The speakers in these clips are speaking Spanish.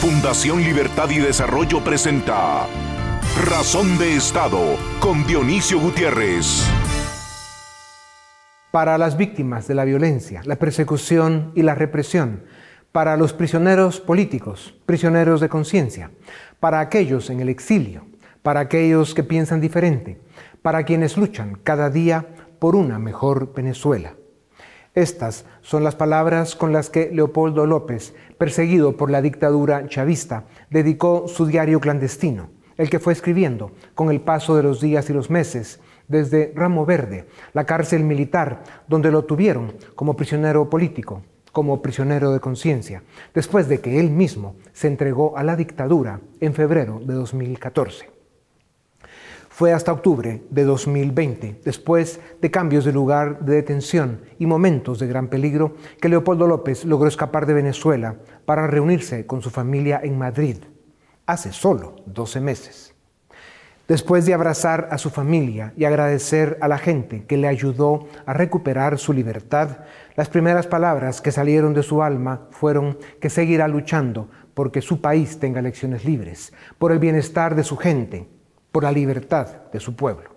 Fundación Libertad y Desarrollo presenta Razón de Estado con Dionisio Gutiérrez. Para las víctimas de la violencia, la persecución y la represión, para los prisioneros políticos, prisioneros de conciencia, para aquellos en el exilio, para aquellos que piensan diferente, para quienes luchan cada día por una mejor Venezuela. Estas son las palabras con las que Leopoldo López, perseguido por la dictadura chavista, dedicó su diario clandestino, el que fue escribiendo con el paso de los días y los meses desde Ramo Verde, la cárcel militar donde lo tuvieron como prisionero político, como prisionero de conciencia, después de que él mismo se entregó a la dictadura en febrero de 2014. Fue hasta octubre de 2020, después de cambios de lugar de detención y momentos de gran peligro, que Leopoldo López logró escapar de Venezuela para reunirse con su familia en Madrid, hace solo 12 meses. Después de abrazar a su familia y agradecer a la gente que le ayudó a recuperar su libertad, las primeras palabras que salieron de su alma fueron que seguirá luchando porque su país tenga elecciones libres, por el bienestar de su gente por la libertad de su pueblo.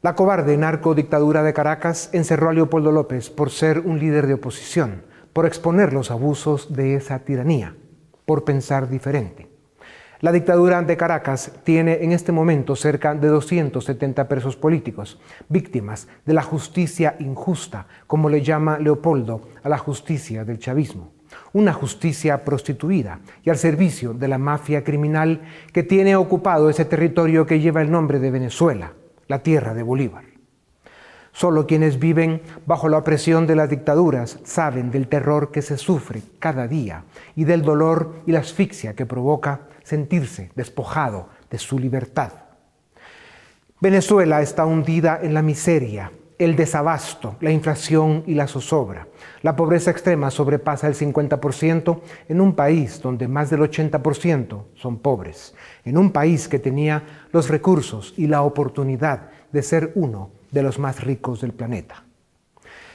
La cobarde narcodictadura de Caracas encerró a Leopoldo López por ser un líder de oposición, por exponer los abusos de esa tiranía, por pensar diferente. La dictadura de Caracas tiene en este momento cerca de 270 presos políticos, víctimas de la justicia injusta, como le llama Leopoldo a la justicia del chavismo una justicia prostituida y al servicio de la mafia criminal que tiene ocupado ese territorio que lleva el nombre de Venezuela, la tierra de Bolívar. Solo quienes viven bajo la opresión de las dictaduras saben del terror que se sufre cada día y del dolor y la asfixia que provoca sentirse despojado de su libertad. Venezuela está hundida en la miseria, el desabasto, la inflación y la zozobra. La pobreza extrema sobrepasa el 50% en un país donde más del 80% son pobres, en un país que tenía los recursos y la oportunidad de ser uno de los más ricos del planeta.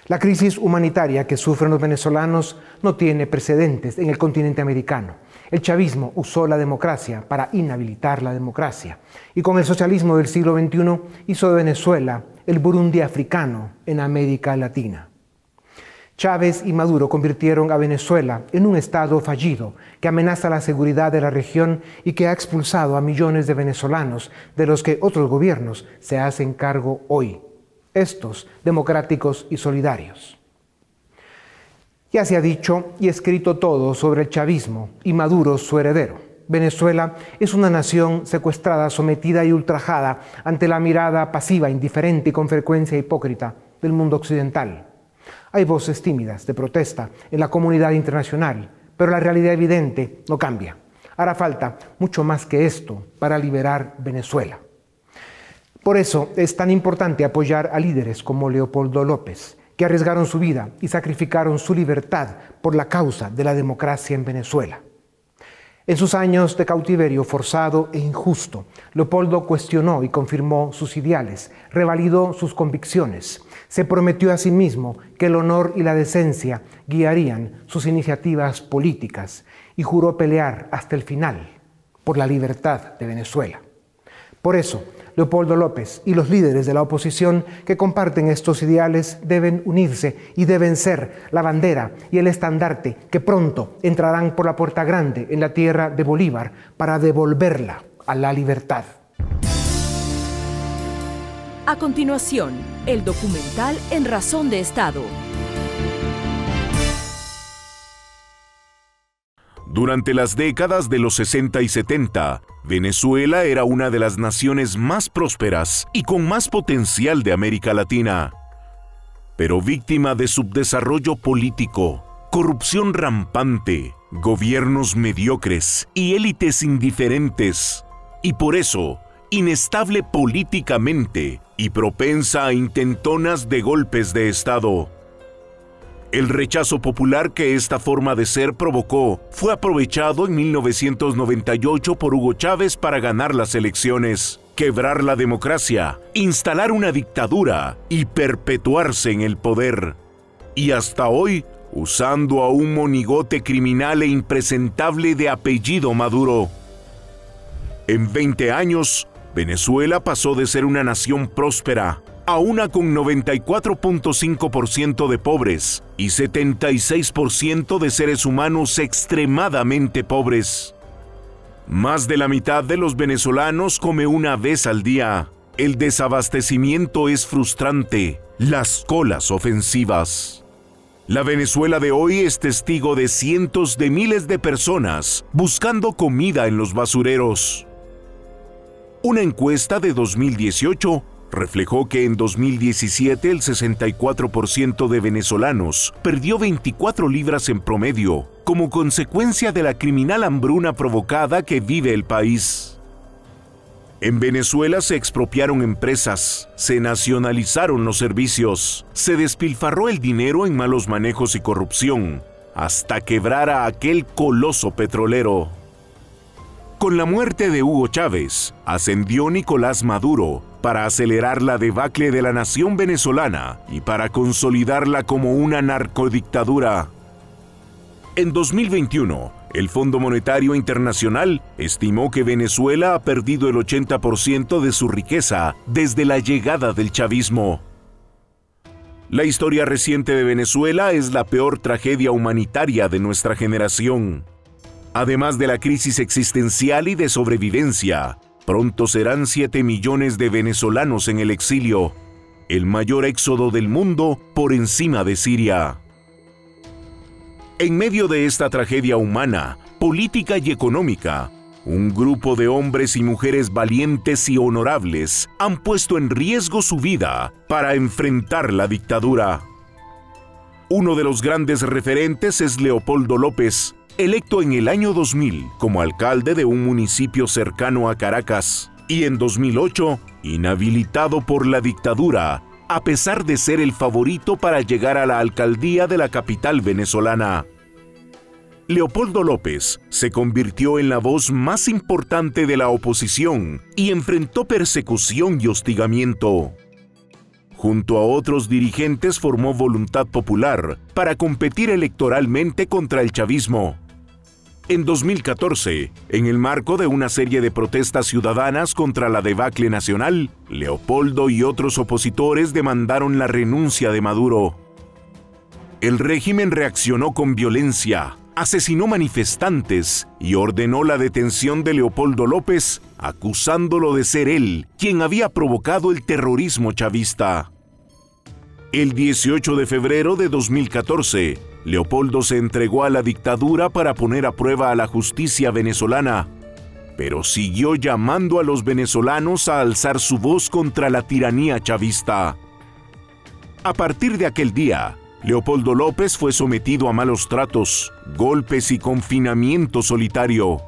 La crisis humanitaria que sufren los venezolanos no tiene precedentes en el continente americano. El chavismo usó la democracia para inhabilitar la democracia y con el socialismo del siglo XXI hizo de Venezuela el Burundi africano en América Latina. Chávez y Maduro convirtieron a Venezuela en un Estado fallido que amenaza la seguridad de la región y que ha expulsado a millones de venezolanos de los que otros gobiernos se hacen cargo hoy, estos democráticos y solidarios. Ya se ha dicho y escrito todo sobre el chavismo y Maduro su heredero. Venezuela es una nación secuestrada, sometida y ultrajada ante la mirada pasiva, indiferente y con frecuencia hipócrita del mundo occidental. Hay voces tímidas de protesta en la comunidad internacional, pero la realidad evidente no cambia. Hará falta mucho más que esto para liberar Venezuela. Por eso es tan importante apoyar a líderes como Leopoldo López, que arriesgaron su vida y sacrificaron su libertad por la causa de la democracia en Venezuela. En sus años de cautiverio forzado e injusto, Leopoldo cuestionó y confirmó sus ideales, revalidó sus convicciones, se prometió a sí mismo que el honor y la decencia guiarían sus iniciativas políticas y juró pelear hasta el final por la libertad de Venezuela. Por eso, Leopoldo López y los líderes de la oposición que comparten estos ideales deben unirse y deben ser la bandera y el estandarte que pronto entrarán por la puerta grande en la tierra de Bolívar para devolverla a la libertad. A continuación, el documental En Razón de Estado. Durante las décadas de los 60 y 70, Venezuela era una de las naciones más prósperas y con más potencial de América Latina. Pero víctima de subdesarrollo político, corrupción rampante, gobiernos mediocres y élites indiferentes. Y por eso, inestable políticamente y propensa a intentonas de golpes de Estado. El rechazo popular que esta forma de ser provocó fue aprovechado en 1998 por Hugo Chávez para ganar las elecciones, quebrar la democracia, instalar una dictadura y perpetuarse en el poder. Y hasta hoy, usando a un monigote criminal e impresentable de apellido Maduro. En 20 años, Venezuela pasó de ser una nación próspera a una con 94.5% de pobres y 76% de seres humanos extremadamente pobres. Más de la mitad de los venezolanos come una vez al día. El desabastecimiento es frustrante. Las colas ofensivas. La Venezuela de hoy es testigo de cientos de miles de personas buscando comida en los basureros. Una encuesta de 2018 reflejó que en 2017 el 64% de venezolanos perdió 24 libras en promedio como consecuencia de la criminal hambruna provocada que vive el país. En Venezuela se expropiaron empresas, se nacionalizaron los servicios, se despilfarró el dinero en malos manejos y corrupción, hasta quebrar a aquel coloso petrolero. Con la muerte de Hugo Chávez, ascendió Nicolás Maduro para acelerar la debacle de la nación venezolana y para consolidarla como una narcodictadura. En 2021, el Fondo Monetario Internacional estimó que Venezuela ha perdido el 80% de su riqueza desde la llegada del chavismo. La historia reciente de Venezuela es la peor tragedia humanitaria de nuestra generación. Además de la crisis existencial y de sobrevivencia, pronto serán 7 millones de venezolanos en el exilio, el mayor éxodo del mundo por encima de Siria. En medio de esta tragedia humana, política y económica, un grupo de hombres y mujeres valientes y honorables han puesto en riesgo su vida para enfrentar la dictadura. Uno de los grandes referentes es Leopoldo López, electo en el año 2000 como alcalde de un municipio cercano a Caracas y en 2008 inhabilitado por la dictadura a pesar de ser el favorito para llegar a la alcaldía de la capital venezolana. Leopoldo López se convirtió en la voz más importante de la oposición y enfrentó persecución y hostigamiento. Junto a otros dirigentes formó Voluntad Popular para competir electoralmente contra el chavismo en 2014, en el marco de una serie de protestas ciudadanas contra la debacle nacional, Leopoldo y otros opositores demandaron la renuncia de Maduro. El régimen reaccionó con violencia, asesinó manifestantes y ordenó la detención de Leopoldo López, acusándolo de ser él quien había provocado el terrorismo chavista. El 18 de febrero de 2014, Leopoldo se entregó a la dictadura para poner a prueba a la justicia venezolana, pero siguió llamando a los venezolanos a alzar su voz contra la tiranía chavista. A partir de aquel día, Leopoldo López fue sometido a malos tratos, golpes y confinamiento solitario.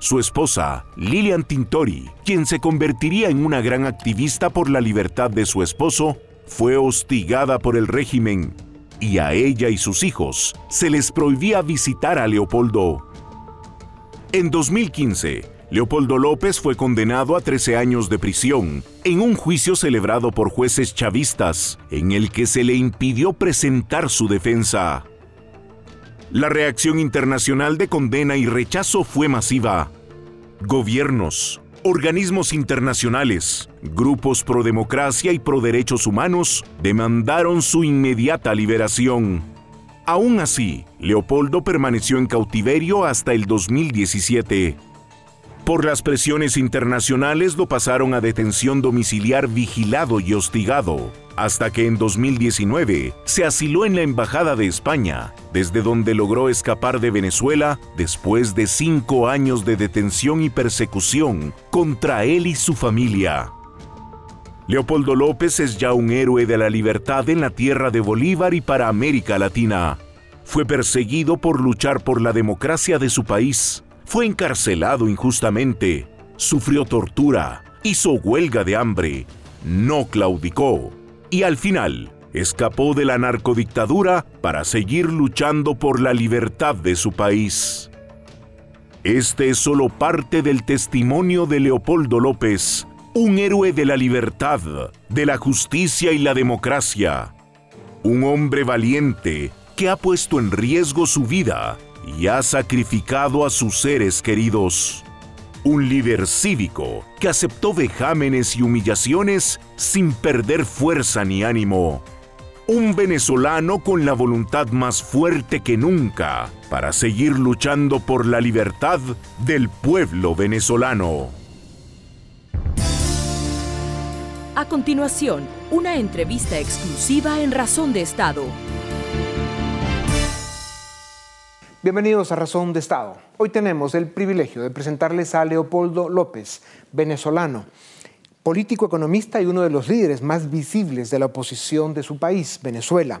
Su esposa, Lilian Tintori, quien se convertiría en una gran activista por la libertad de su esposo, fue hostigada por el régimen y a ella y sus hijos se les prohibía visitar a Leopoldo. En 2015, Leopoldo López fue condenado a 13 años de prisión en un juicio celebrado por jueces chavistas en el que se le impidió presentar su defensa. La reacción internacional de condena y rechazo fue masiva. Gobiernos, organismos internacionales, grupos pro democracia y pro derechos humanos demandaron su inmediata liberación. Aún así, Leopoldo permaneció en cautiverio hasta el 2017. Por las presiones internacionales lo pasaron a detención domiciliar vigilado y hostigado, hasta que en 2019 se asiló en la Embajada de España, desde donde logró escapar de Venezuela después de cinco años de detención y persecución contra él y su familia. Leopoldo López es ya un héroe de la libertad en la tierra de Bolívar y para América Latina. Fue perseguido por luchar por la democracia de su país fue encarcelado injustamente, sufrió tortura, hizo huelga de hambre, no claudicó y al final escapó de la narcodictadura para seguir luchando por la libertad de su país. Este es solo parte del testimonio de Leopoldo López, un héroe de la libertad, de la justicia y la democracia. Un hombre valiente que ha puesto en riesgo su vida y ha sacrificado a sus seres queridos. Un líder cívico que aceptó vejámenes y humillaciones sin perder fuerza ni ánimo. Un venezolano con la voluntad más fuerte que nunca para seguir luchando por la libertad del pueblo venezolano. A continuación, una entrevista exclusiva en Razón de Estado. Bienvenidos a Razón de Estado. Hoy tenemos el privilegio de presentarles a Leopoldo López, venezolano, político economista y uno de los líderes más visibles de la oposición de su país, Venezuela.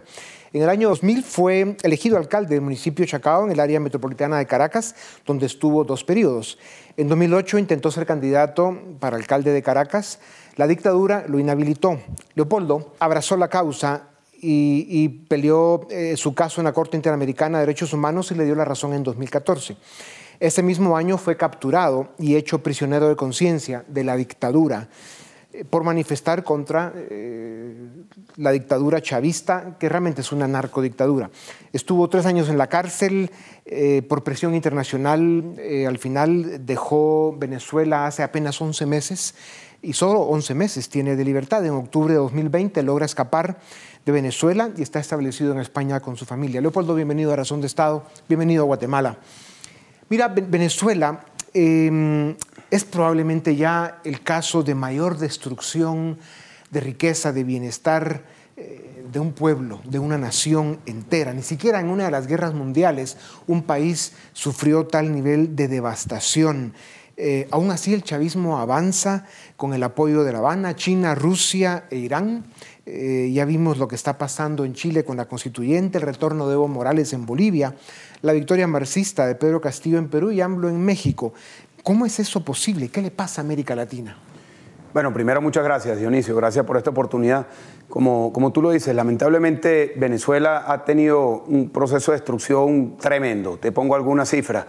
En el año 2000 fue elegido alcalde del municipio Chacao, en el área metropolitana de Caracas, donde estuvo dos periodos. En 2008 intentó ser candidato para alcalde de Caracas. La dictadura lo inhabilitó. Leopoldo abrazó la causa y, peleó eh, su caso en la Corte Interamericana de Derechos Humanos y le dio la razón en 2014. Ese mismo año fue capturado y hecho prisionero de conciencia de la dictadura por manifestar contra eh, la dictadura chavista, que realmente es una narcodictadura. Estuvo tres años en la cárcel por presión internacional, al final dejó Venezuela hace apenas 11 meses y solo 11 meses tiene de libertad. En octubre de 2020 logra escapar de Venezuela y está establecido en España con su familia. Leopoldo, bienvenido a Razón de Estado, bienvenido a Guatemala. Mira, Venezuela em, es probablemente ya el caso de mayor destrucción de riqueza, de bienestar eh, de un pueblo, de una nación entera. Ni siquiera en una de las guerras mundiales un país sufrió tal nivel de devastación. Eh, aún así, el chavismo avanza con el apoyo de La Habana, China, Rusia e Irán. Eh, ya vimos lo que está pasando en Chile con la constituyente, el retorno de Evo Morales en Bolivia, la victoria marxista de Pedro Castillo en Perú y AMLO en México. ¿Cómo es eso posible? ¿Qué le pasa a América Latina? Bueno, primero muchas gracias Dionisio, gracias por esta oportunidad. Como, como tú lo dices, lamentablemente Venezuela ha tenido un proceso de destrucción tremendo. Te pongo algunas cifras.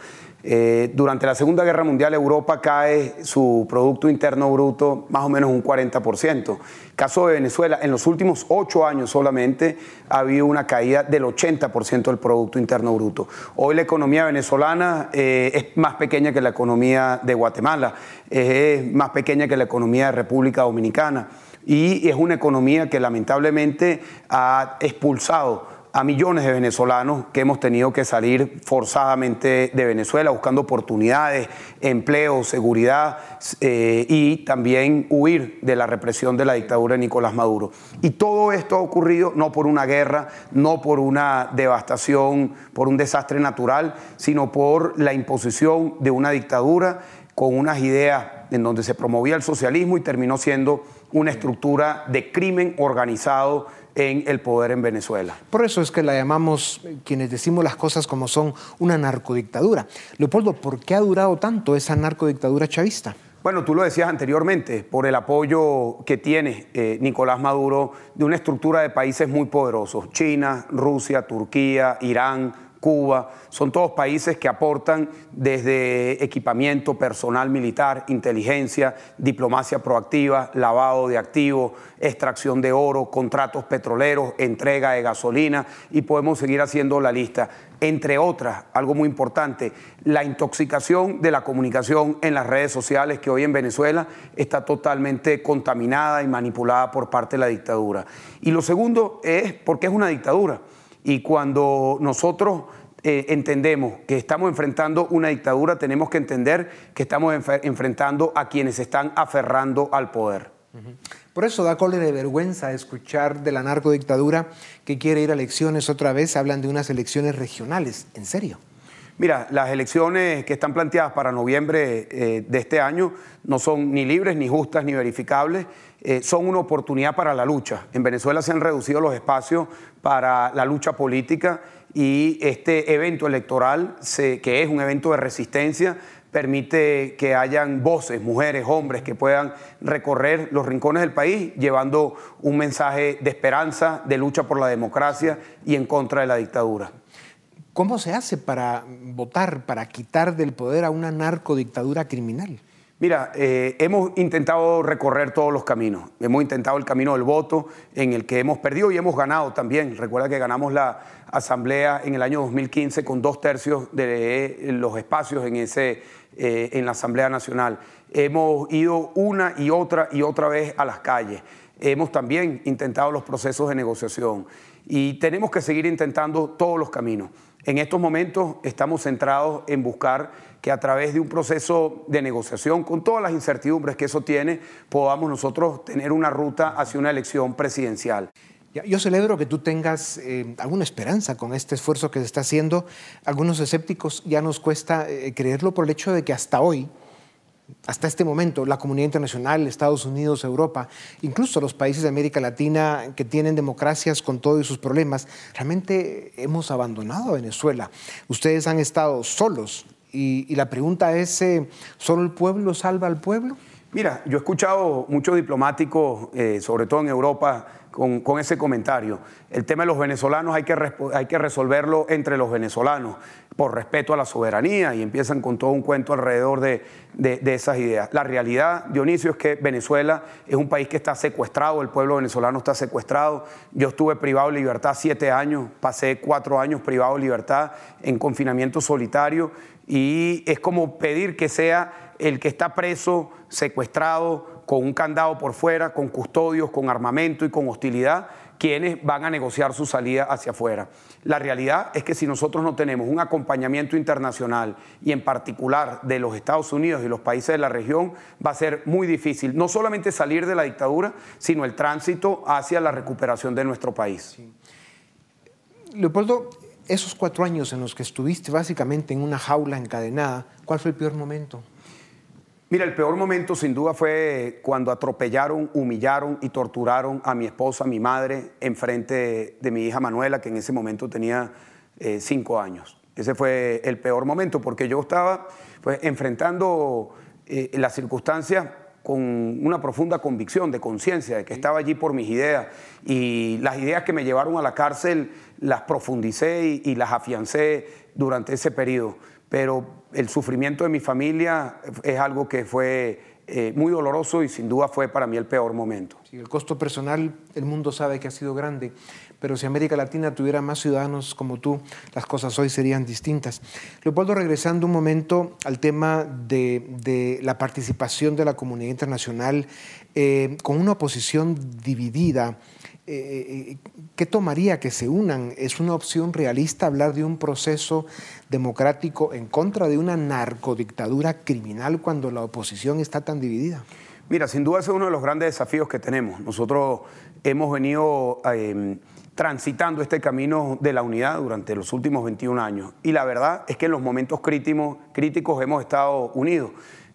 Eh, durante la Segunda Guerra Mundial Europa cae su Producto Interno Bruto más o menos un 40%. Caso de Venezuela, en los últimos ocho años solamente ha habido una caída del 80% del Producto Interno Bruto. Hoy la economía venezolana eh, es más pequeña que la economía de Guatemala, es más pequeña que la economía de República Dominicana y es una economía que lamentablemente ha expulsado a millones de venezolanos que hemos tenido que salir forzadamente de Venezuela buscando oportunidades, empleo, seguridad eh, y también huir de la represión de la dictadura de Nicolás Maduro. Y todo esto ha ocurrido no por una guerra, no por una devastación, por un desastre natural, sino por la imposición de una dictadura con unas ideas en donde se promovía el socialismo y terminó siendo una estructura de crimen organizado en el poder en Venezuela. Por eso es que la llamamos, quienes decimos las cosas como son, una narcodictadura. Leopoldo, ¿por qué ha durado tanto esa narcodictadura chavista? Bueno, tú lo decías anteriormente, por el apoyo que tiene eh, Nicolás Maduro de una estructura de países muy poderosos, China, Rusia, Turquía, Irán, Cuba, son todos países que aportan desde equipamiento personal militar, inteligencia, diplomacia proactiva, lavado de activos, extracción de oro, contratos petroleros, entrega de gasolina y podemos seguir haciendo la lista. Entre otras, algo muy importante, la intoxicación de la comunicación en las redes sociales que hoy en Venezuela está totalmente contaminada y manipulada por parte de la dictadura. Y lo segundo es porque es una dictadura. Y cuando nosotros eh, entendemos que estamos enfrentando una dictadura, tenemos que entender que estamos enfrentando a quienes están aferrando al poder. Por eso da cólera de vergüenza escuchar de la narcodictadura que quiere ir a elecciones otra vez. Hablan de unas elecciones regionales. ¿En serio? Mira, las elecciones que están planteadas para noviembre eh, de este año no son ni libres, ni justas, ni verificables. Eh, son una oportunidad para la lucha. En Venezuela se han reducido los espacios para la lucha política y este evento electoral, que es un evento de resistencia, permite que hayan voces, mujeres, hombres, que puedan recorrer los rincones del país llevando un mensaje de esperanza, de lucha por la democracia y en contra de la dictadura. ¿Cómo se hace para votar, para quitar del poder a una narcodictadura criminal? Mira, eh, hemos intentado recorrer todos los caminos. Hemos intentado el camino del voto, en el que hemos perdido y hemos ganado también. Recuerda que ganamos la asamblea en el año 2015 con dos tercios de los espacios en, ese, eh, en la Asamblea Nacional. Hemos ido una y otra y otra vez a las calles. Hemos también intentado los procesos de negociación y tenemos que seguir intentando todos los caminos. En estos momentos estamos centrados en buscar que a través de un proceso de negociación, con todas las incertidumbres que eso tiene, podamos nosotros tener una ruta hacia una elección presidencial. Yo celebro que tú tengas eh, alguna esperanza con este esfuerzo que se está haciendo. Algunos escépticos ya nos cuesta eh, creerlo por el hecho de que hasta hoy, hasta este momento, la comunidad internacional, Estados Unidos, Europa, incluso los países de América Latina que tienen democracias con todos sus problemas, realmente hemos abandonado a Venezuela. Ustedes han estado solos y, la pregunta es, eh, ¿solo el pueblo salva al pueblo? Mira, yo he escuchado muchos diplomáticos, eh, sobre todo en Europa, con, ese comentario. El tema de los venezolanos hay que, hay que resolverlo entre los venezolanos, por respeto a la soberanía, y empiezan con todo un cuento alrededor de, esas ideas. La realidad, Dionisio, es que Venezuela es un país que está secuestrado, el pueblo venezolano está secuestrado. Yo estuve privado de libertad siete años, pasé cuatro años privado de libertad en confinamiento solitario, y es como pedir que sea el que está preso, secuestrado, con un candado por fuera, con custodios, con armamento y con hostilidad, quienes van a negociar su salida hacia afuera. La realidad es que si nosotros no tenemos un acompañamiento internacional y en particular de los Estados Unidos y los países de la región, va a ser muy difícil no solamente salir de la dictadura, sino el tránsito hacia la recuperación de nuestro país. Leopoldo, esos cuatro años en los que estuviste básicamente en una jaula encadenada, ¿cuál fue el peor momento? Mira, el peor momento sin duda fue cuando atropellaron, humillaron y torturaron a mi esposa, a mi madre, enfrente de mi hija Manuela, que en ese momento tenía eh, cinco años. Ese fue el peor momento porque yo estaba pues, enfrentando eh, las circunstancias con una profunda convicción de conciencia de que estaba allí por mis ideas. Y las ideas que me llevaron a la cárcel las profundicé y las afiancé durante ese periodo. Pero el sufrimiento de mi familia es algo que fue eh, muy doloroso y sin duda fue para mí el peor momento. Sí, el costo personal, el mundo sabe que ha sido grande, pero si América Latina tuviera más ciudadanos como tú, las cosas hoy serían distintas. Leopoldo, regresando un momento al tema de, la participación de la comunidad internacional eh, con una oposición dividida, eh, ¿qué tomaría que se unan? ¿Es una opción realista hablar de un proceso democrático en contra de una narcodictadura criminal cuando la oposición está tan dividida? Mira, sin duda ese es uno de los grandes desafíos que tenemos. Nosotros hemos venido em, transitando este camino de la unidad durante los últimos 21 años y la verdad es que en los momentos críticos, críticos hemos estado unidos.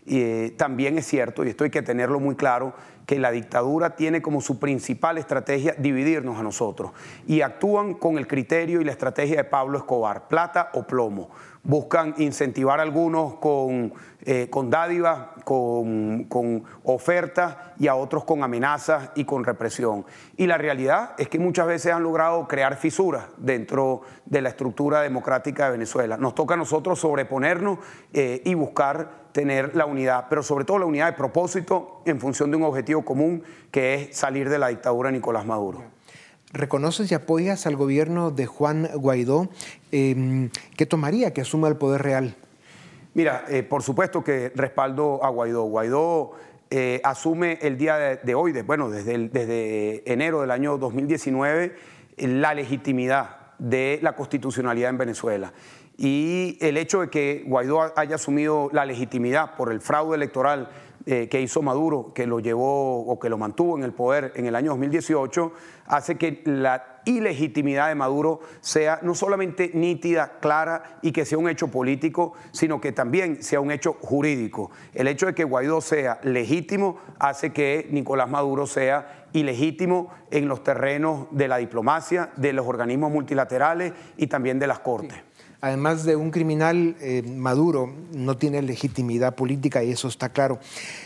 Y eh, también es cierto, y esto hay que tenerlo muy claro, que la dictadura tiene como su principal estrategia dividirnos a nosotros. Y actúan con el criterio y la estrategia de Pablo Escobar, plata o plomo. Buscan incentivar a algunos con, eh, con dádivas, con, con ofertas y a otros con amenazas y con represión. Y la realidad es que muchas veces han logrado crear fisuras dentro de la estructura democrática de Venezuela. Nos toca a nosotros sobreponernos eh, y buscar tener la unidad, pero sobre todo la unidad de propósito en función de un objetivo común que es salir de la dictadura de Nicolás Maduro. ¿Reconoces y apoyas al gobierno de Juan Guaidó? Em, ¿Qué tomaría que asuma el poder real? Mira, eh, por supuesto que respaldo a Guaidó. Guaidó eh, asume el día de, hoy, bueno, desde, desde enero del año 2019, la legitimidad de la constitucionalidad en Venezuela y el hecho de que Guaidó haya asumido la legitimidad por el fraude electoral eh, que hizo Maduro, que lo llevó o que lo mantuvo en el poder en el año 2018, hace que la ilegitimidad de Maduro sea no solamente nítida, clara y que sea un hecho político, sino que también sea un hecho jurídico. El hecho de que Guaidó sea legítimo hace que Nicolás Maduro sea ilegítimo en los terrenos de la diplomacia, de los organismos multilaterales y también de las cortes además de un criminal, eh, Maduro no tiene legitimidad política y eso está claro.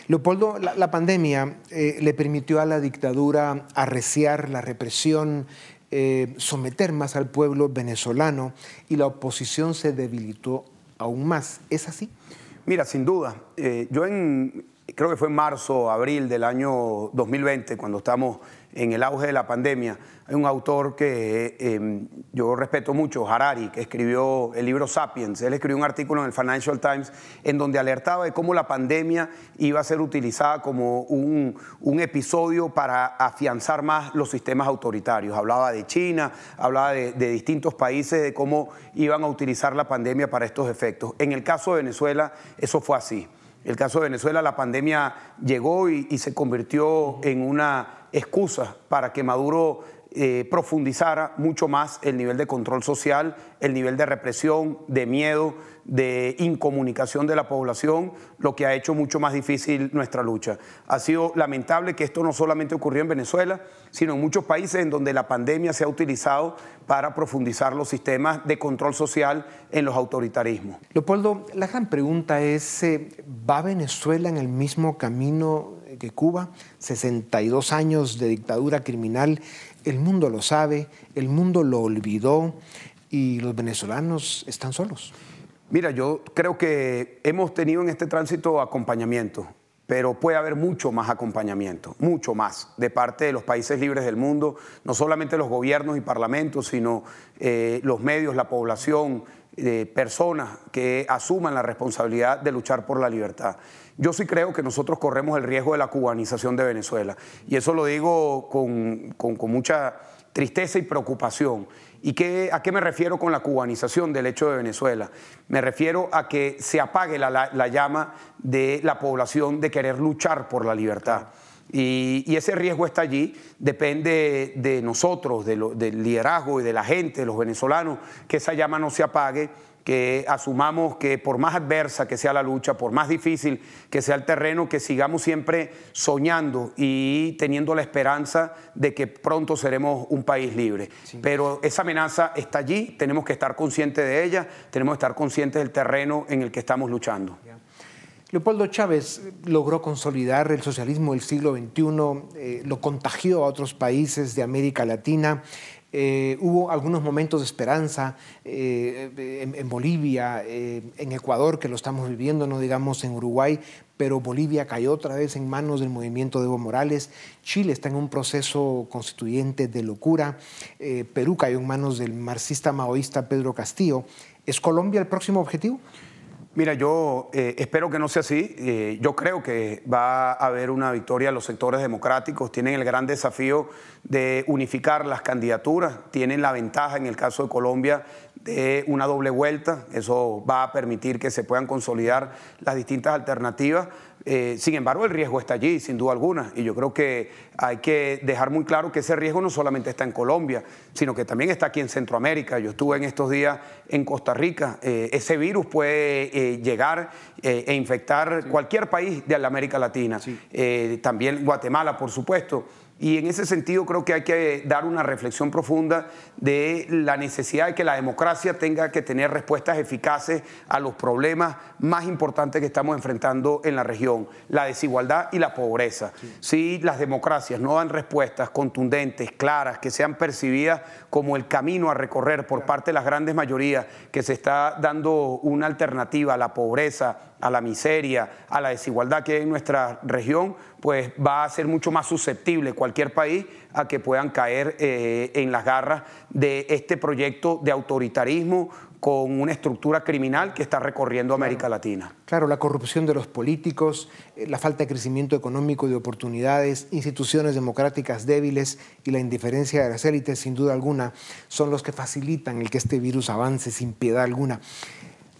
Leopoldo, la, pandemia eh, le permitió a la dictadura arreciar la represión, eh, someter más al pueblo venezolano y la oposición se debilitó aún más. ¿Es así? Mira, sin duda. yo en, creo que fue en marzo, abril del año 2020, cuando estamos en el auge de la pandemia. Hay un autor que em, yo respeto mucho, Harari, que escribió el libro Sapiens. Él escribió un artículo en el Financial Times en donde alertaba de cómo la pandemia iba a ser utilizada como un, episodio para afianzar más los sistemas autoritarios. Hablaba de China, hablaba de, distintos países, de cómo iban a utilizar la pandemia para estos efectos. En el caso de Venezuela, eso fue así. El caso de Venezuela, la pandemia llegó y se convirtió en una excusa para que Maduro eh, profundizara mucho más el nivel de control social, el nivel de represión, de miedo, de incomunicación de la población, lo que ha hecho mucho más difícil nuestra lucha. Ha sido lamentable que esto no solamente ocurrió en Venezuela, sino en muchos países en donde la pandemia se ha utilizado para profundizar los sistemas de control social en los autoritarismos. Leopoldo, la gran pregunta es, eh, ¿va Venezuela en el mismo camino que Cuba? 62 años de dictadura criminal el mundo lo sabe, el mundo lo olvidó y los venezolanos están solos. Mira, yo creo que hemos tenido en este tránsito acompañamiento, pero puede haber mucho más acompañamiento, mucho más, de parte de los países libres del mundo, no solamente los gobiernos y parlamentos, sino eh, los medios, la población, eh, personas que asuman la responsabilidad de luchar por la libertad. Yo sí creo que nosotros corremos el riesgo de la cubanización de Venezuela. Y eso lo digo con, mucha tristeza y preocupación. ¿Y qué, a qué me refiero con la cubanización del hecho de Venezuela? Me refiero a que se apague la, llama de la población de querer luchar por la libertad. Y, ese riesgo está allí, depende de nosotros, del liderazgo y de la gente, de los venezolanos, que esa llama no se apague que asumamos que por más adversa que sea la lucha, por más difícil que sea el terreno, que sigamos siempre soñando y teniendo la esperanza de que pronto seremos un país libre. Pero esa amenaza está allí, tenemos que estar conscientes de ella, tenemos que estar conscientes del terreno en el que estamos luchando. Leopoldo Chávez logró consolidar el socialismo del siglo XXI, eh, lo contagió a otros países de América Latina. Eh, hubo algunos momentos de esperanza eh, en, Bolivia, eh, en Ecuador, que lo estamos viviendo, no digamos en Uruguay, pero Bolivia cayó otra vez en manos del movimiento de Evo Morales, Chile está en un proceso constituyente de locura, Perú cayó en manos del marxista maoísta Pedro Castillo. ¿Es Colombia el próximo objetivo? Mira, yo eh, espero que no sea así. Eh, yo creo que va a haber una victoria los sectores democráticos. Tienen el gran desafío de unificar las candidaturas. Tienen la ventaja, en el caso de Colombia, de una doble vuelta. Eso va a permitir que se puedan consolidar las distintas alternativas. Eh, sin embargo, el riesgo está allí, sin duda alguna, y yo creo que hay que dejar muy claro que ese riesgo no solamente está en Colombia, sino que también está aquí en Centroamérica. Yo estuve en estos días en Costa Rica. Eh, ese virus puede eh, llegar e infectar cualquier país de la América Latina, también Guatemala, por supuesto. Y en ese sentido creo que hay que dar una reflexión profunda de la necesidad de que la democracia tenga que tener respuestas eficaces a los problemas más importantes que estamos enfrentando en la región, la desigualdad y la pobreza. Si las democracias no dan respuestas contundentes, claras, que sean percibidas como el camino a recorrer por parte de las grandes mayorías, que se está dando una alternativa a la pobreza, a la miseria, a la desigualdad que hay en nuestra región, pues va a ser mucho más susceptible cualquier país a que puedan caer eh, en las garras de este proyecto de autoritarismo con una estructura criminal que está recorriendo América Latina. Claro, la corrupción de los políticos, eh, la falta de crecimiento económico y de oportunidades, instituciones democráticas débiles y la indiferencia de las élites, sin duda alguna, son los que facilitan el que este virus avance sin piedad alguna.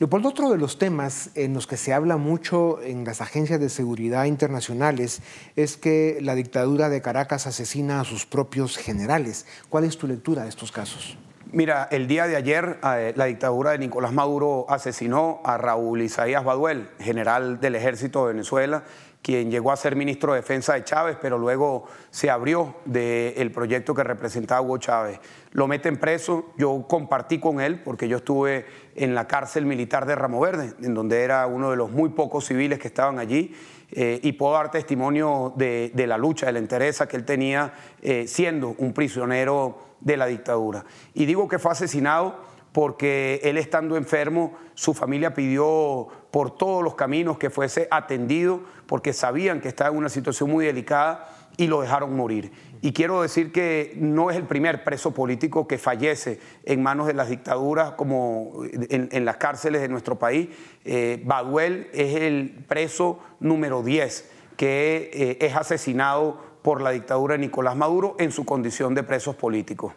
Leopoldo, otro de los temas en los que se habla mucho en las agencias de seguridad internacionales es que la dictadura de Caracas asesina a sus propios generales. ¿Cuál es tu lectura de estos casos? Mira, el día de ayer eh, la dictadura de Nicolás Maduro asesinó a Raúl Isaías Baduel, general del ejército de Venezuela, quien llegó a ser ministro de Defensa de Chávez, pero luego se abrió del proyecto que representaba Hugo Chávez. Lo meten preso, yo compartí con él, porque yo estuve en la cárcel militar de Ramo Verde, en donde era uno de los muy pocos civiles que estaban allí, eh, y puedo dar testimonio de, la lucha, de la entereza que él tenía eh, siendo un prisionero de la dictadura. Y digo que fue asesinado porque él estando enfermo, su familia pidió por todos los caminos que fuese atendido, porque sabían que estaba en una situación muy delicada y lo dejaron morir. Y quiero decir que no es el primer preso político que fallece en manos de las dictaduras como en, las cárceles de nuestro país. Eh, Baduel es el preso número 10 que eh, es asesinado por la dictadura de Nicolás Maduro en su condición de presos políticos.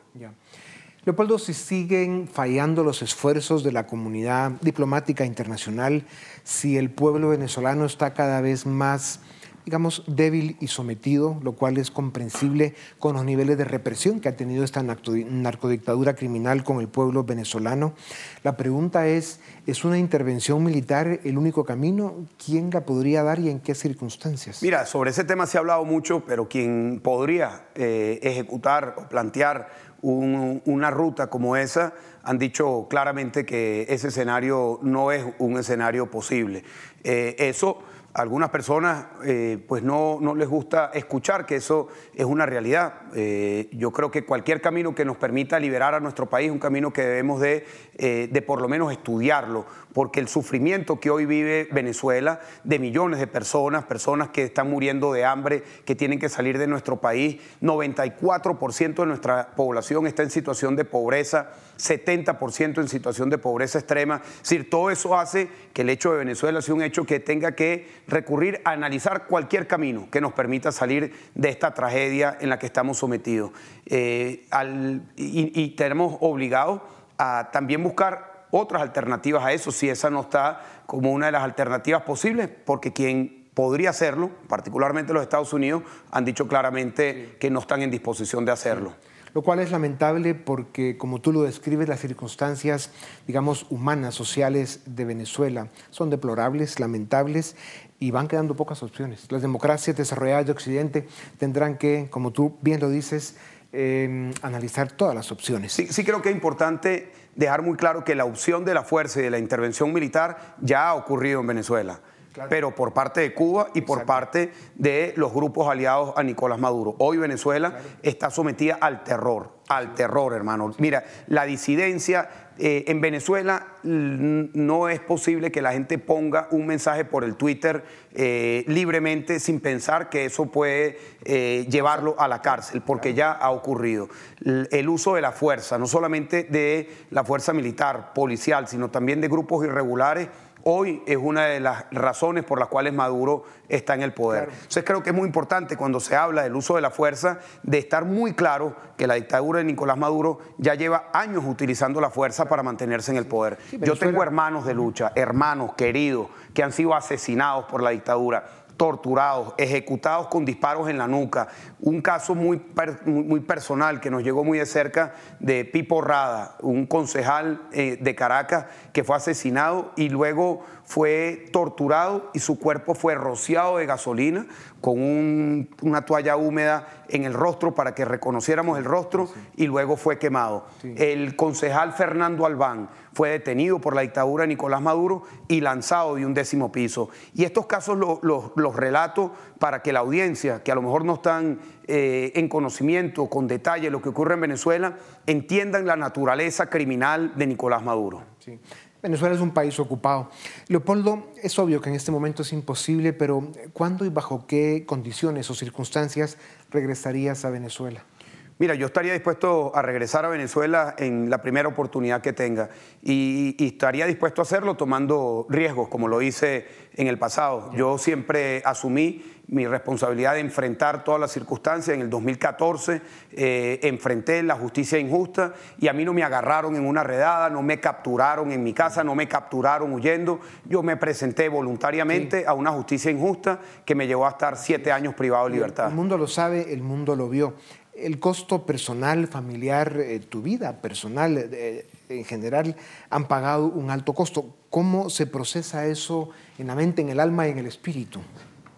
Leopoldo, si siguen fallando los esfuerzos de la comunidad diplomática internacional, si el pueblo venezolano está cada vez más digamos, débil y sometido, lo cual es comprensible con los niveles de represión que ha tenido esta narcodictadura criminal con el pueblo venezolano. La pregunta es, ¿es una intervención militar el único camino? ¿Quién la podría dar y en qué circunstancias? Mira, sobre ese tema se ha hablado mucho, pero quien podría eh, ejecutar o plantear una ruta como esa han dicho claramente que ese escenario no es un escenario posible. Eh, eso algunas personas eh, pues no, no, les gusta escuchar que eso es una realidad. Eh, yo creo que cualquier camino que nos permita liberar a nuestro país, un camino que debemos de, eh, de por lo menos estudiarlo, porque el sufrimiento que hoy vive Venezuela de millones de personas, personas que están muriendo de hambre, que tienen que salir de nuestro país, 94% de nuestra población está en situación de pobreza, 70% en situación de pobreza extrema. Es decir, todo eso hace que el hecho de Venezuela sea un hecho que tenga que recurrir a analizar cualquier camino que nos permita salir de esta tragedia en la que estamos sometidos. Eh, y, tenemos obligados a también buscar otras alternativas a eso, si esa no está como una de las alternativas posibles, porque quien podría hacerlo, particularmente los Estados Unidos, han dicho claramente que no están en disposición de hacerlo lo cual es lamentable porque, como tú lo describes, las circunstancias, digamos, humanas, sociales de Venezuela son deplorables, lamentables y van quedando pocas opciones. Las democracias desarrolladas de Occidente tendrán que, como tú bien lo dices, em, analizar todas las opciones. Sí, sí creo que es importante dejar muy claro que la opción de la fuerza y de la intervención militar ya ha ocurrido en Venezuela pero por parte de Cuba y por parte de los grupos aliados a Nicolás Maduro. Hoy Venezuela está sometida al terror, al terror, hermano. Mira, la disidencia eh, en Venezuela no es posible que la gente ponga un mensaje por el Twitter eh, libremente sin pensar que eso puede eh, llevarlo a la cárcel, porque ya ha ocurrido. El uso de la fuerza, no solamente de la fuerza militar, policial, sino también de grupos irregulares hoy es una de las razones por las cuales Maduro está en el poder. Entonces creo que es muy importante cuando se habla del uso de la fuerza, de estar muy claro que la dictadura de Nicolás Maduro ya lleva años utilizando la fuerza para mantenerse en el poder. Yo tengo hermanos de lucha, hermanos queridos, que han sido asesinados por la dictadura torturados, ejecutados con disparos en la nuca. Un caso muy, muy, personal que nos llegó muy de cerca de Pipo Rada, un concejal eh, de Caracas que fue asesinado y luego fue torturado y su cuerpo fue rociado de gasolina con una toalla húmeda en el rostro para que reconociéramos el rostro y luego fue quemado. El concejal Fernando Albán fue detenido por la dictadura de Nicolás Maduro y lanzado de un décimo piso. Y estos casos los relato para que la audiencia, que a lo mejor no están eh, en conocimiento con detalle de lo que ocurre en Venezuela, entiendan la naturaleza criminal de Nicolás Maduro. Venezuela es un país ocupado. Leopoldo, es obvio que en este momento es imposible, pero ¿cuándo y bajo qué condiciones o circunstancias regresarías a Venezuela? Mira, yo estaría dispuesto a regresar a Venezuela en la primera oportunidad que tenga y, estaría dispuesto a hacerlo tomando riesgos, como lo hice en el pasado. Yo siempre asumí mi responsabilidad de enfrentar todas las circunstancias. En el 2014 eh, enfrenté la justicia injusta y a mí no me agarraron en una redada, no me capturaron en mi casa, no me capturaron huyendo. Yo me presenté voluntariamente a una justicia injusta que me llevó a estar siete años privado de libertad. El mundo lo sabe, el mundo lo vio el costo personal, familiar, eh, tu vida personal eh, en general han pagado un alto costo. ¿Cómo se procesa eso en la mente, en el alma y en el espíritu?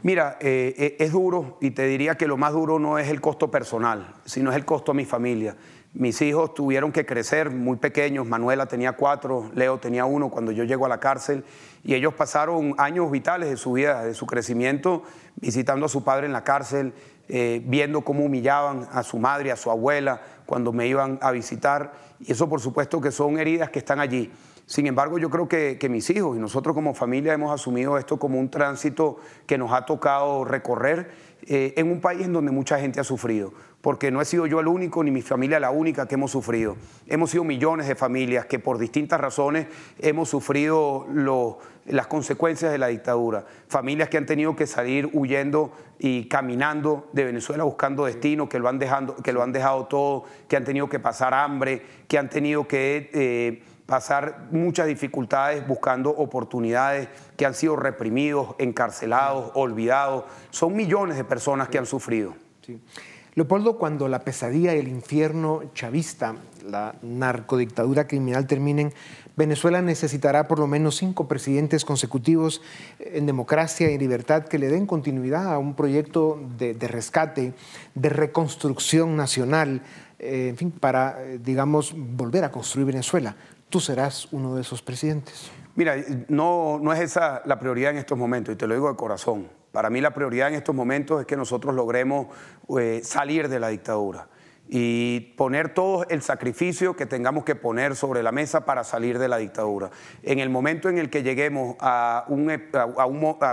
Mira, eh, es duro y te diría que lo más duro no es el costo personal, sino es el costo a mi familia. Mis hijos tuvieron que crecer muy pequeños, Manuela tenía cuatro, Leo tenía uno cuando yo llego a la cárcel y ellos pasaron años vitales de su vida, de su crecimiento, visitando a su padre en la cárcel, eh, viendo cómo humillaban a su madre, a su abuela cuando me iban a visitar. Y eso por supuesto que son heridas que están allí. Sin embargo, yo creo que, mis hijos y nosotros como familia hemos asumido esto como un tránsito que nos ha tocado recorrer eh, en un país en donde mucha gente ha sufrido, porque no he sido yo el único ni mi familia la única que hemos sufrido. Hemos sido millones de familias que por distintas razones hemos sufrido las consecuencias de la dictadura. Familias que han tenido que salir huyendo y caminando de Venezuela buscando destino, que lo han, dejando, que lo han dejado todo, que han tenido que pasar hambre, que han tenido que... Eh, pasar muchas dificultades buscando oportunidades que han sido reprimidos, encarcelados, olvidados. Son millones de personas que han sufrido. Leopoldo, cuando la pesadilla y el infierno chavista, la narcodictadura criminal terminen, Venezuela necesitará por lo menos cinco presidentes consecutivos en democracia y libertad que le den continuidad a un proyecto de, rescate, de reconstrucción nacional, eh, en fin, para, eh, digamos, volver a construir Venezuela tú serás uno de esos presidentes. Mira, no, no es esa la prioridad en estos momentos, y te lo digo de corazón. Para mí la prioridad en estos momentos es que nosotros logremos eh, salir de la dictadura y poner todo el sacrificio que tengamos que poner sobre la mesa para salir de la dictadura. En el momento en el que lleguemos a un, a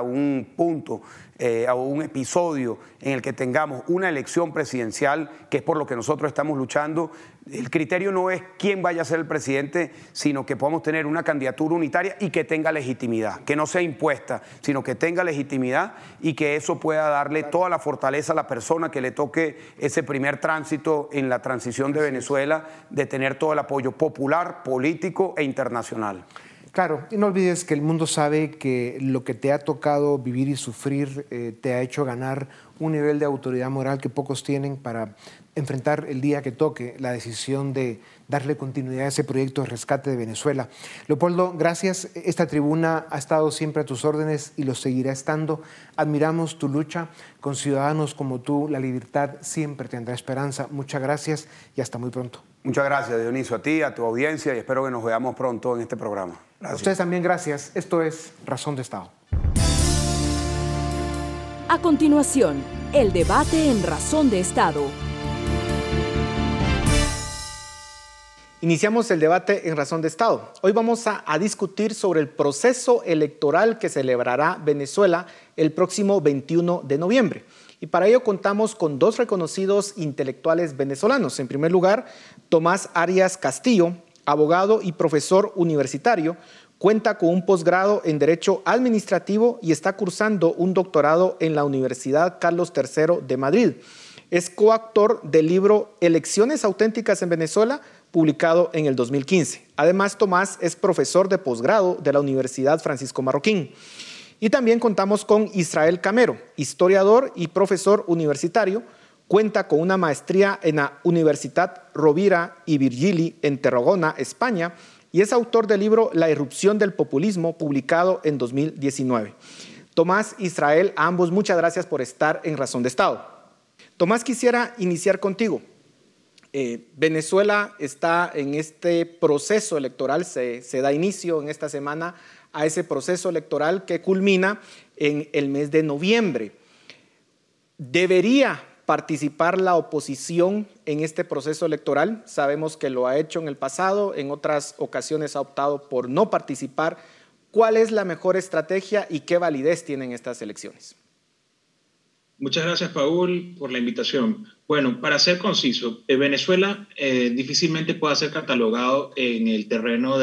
un, punto, eh, a un episodio en el que tengamos una elección presidencial, que es por lo que nosotros estamos luchando, el criterio no es quién vaya a ser el presidente, sino que podamos tener una candidatura unitaria y que tenga legitimidad, que no sea impuesta, sino que tenga legitimidad y que eso pueda darle toda la fortaleza a la persona que le toque ese primer tránsito en la transición de Venezuela, de tener todo el apoyo popular, político e internacional. Claro, y no olvides que el mundo sabe que lo que te ha tocado vivir y sufrir eh, te ha hecho ganar un nivel de autoridad moral que pocos tienen para enfrentar el día que toque la decisión de darle continuidad a ese proyecto de rescate de Venezuela. Leopoldo, gracias. Esta tribuna ha estado siempre a tus órdenes y lo seguirá estando. Admiramos tu lucha. Con ciudadanos como tú, la libertad siempre tendrá esperanza. Muchas gracias y hasta muy pronto. Muchas gracias, Dionisio, a ti, a tu audiencia y espero que nos veamos pronto en este programa. A ustedes también gracias. Esto es Razón de Estado. A continuación, el debate en Razón de Estado. Iniciamos el debate en Razón de Estado. Hoy vamos a, a, discutir sobre el proceso electoral que celebrará Venezuela el próximo 21 de noviembre. Y para ello contamos con dos reconocidos intelectuales venezolanos. En primer lugar, Tomás Arias Castillo, abogado y profesor universitario, cuenta con un posgrado en Derecho Administrativo y está cursando un doctorado en la Universidad Carlos III de Madrid. Es coautor del libro Elecciones auténticas en Venezuela, publicado en el 2015. Además, Tomás es profesor de posgrado de la Universidad Francisco Marroquín. Y también contamos con Israel Camero, historiador y profesor universitario, Cuenta con una maestría en la Universidad Rovira y Virgili en Tarragona, España, y es autor del libro La irrupción del populismo, publicado en 2019. Tomás, Israel, a ambos muchas gracias por estar en Razón de Estado. Tomás, quisiera iniciar contigo. Eh, Venezuela está en este proceso electoral, se, se da inicio en esta semana a ese proceso electoral que culmina en el mes de noviembre. ¿Debería participar la oposición en este proceso electoral. Sabemos que lo ha hecho en el pasado, en otras ocasiones ha optado por no participar. ¿Cuál es la mejor estrategia y qué validez tienen estas elecciones? Muchas gracias, Paul, por la invitación. Bueno, para ser conciso, eh, Venezuela eh, difícilmente puede ser catalogado en el terreno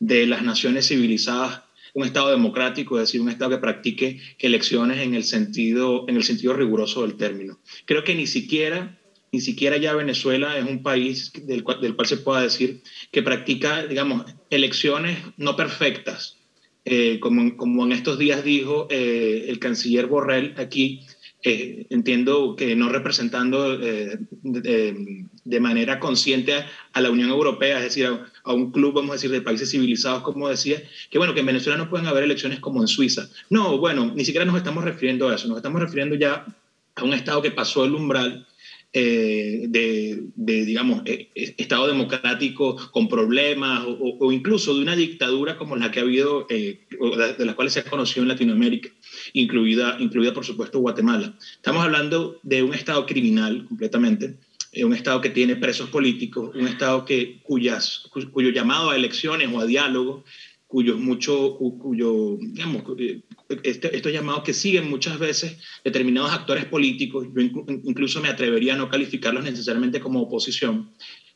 de las naciones civilizadas un Estado democrático, es decir, un Estado que practique elecciones en el sentido, en el sentido riguroso del término. Creo que ni siquiera, ni siquiera ya Venezuela es un país del cual, del cual se pueda decir que practica, digamos, elecciones no perfectas. Eh, como, como, en estos días dijo eh, el canciller Borrell aquí, eh, entiendo que no representando eh, de, manera consciente a, la Unión Europea, es decir, a, un club, vamos a decir, de países civilizados, como decía, que bueno, que en Venezuela no pueden haber elecciones como en Suiza. No, bueno, ni siquiera nos estamos refiriendo a eso, nos estamos refiriendo ya a un Estado que pasó el umbral eh, de, digamos, eh, Estado democrático con problemas o, incluso de una dictadura como la que ha habido, de las cuales se ha conocido en Latinoamérica, incluida, incluida por supuesto Guatemala. Estamos hablando de un Estado criminal completamente, un Estado que tiene presos políticos, un Estado que, cuyas, cuyo llamado a elecciones o a diálogo cuyo mucho, cuyo, digamos, eh, este, estos llamados que siguen muchas veces determinados actores políticos, yo incluso me atrevería a no calificarlos necesariamente como oposición,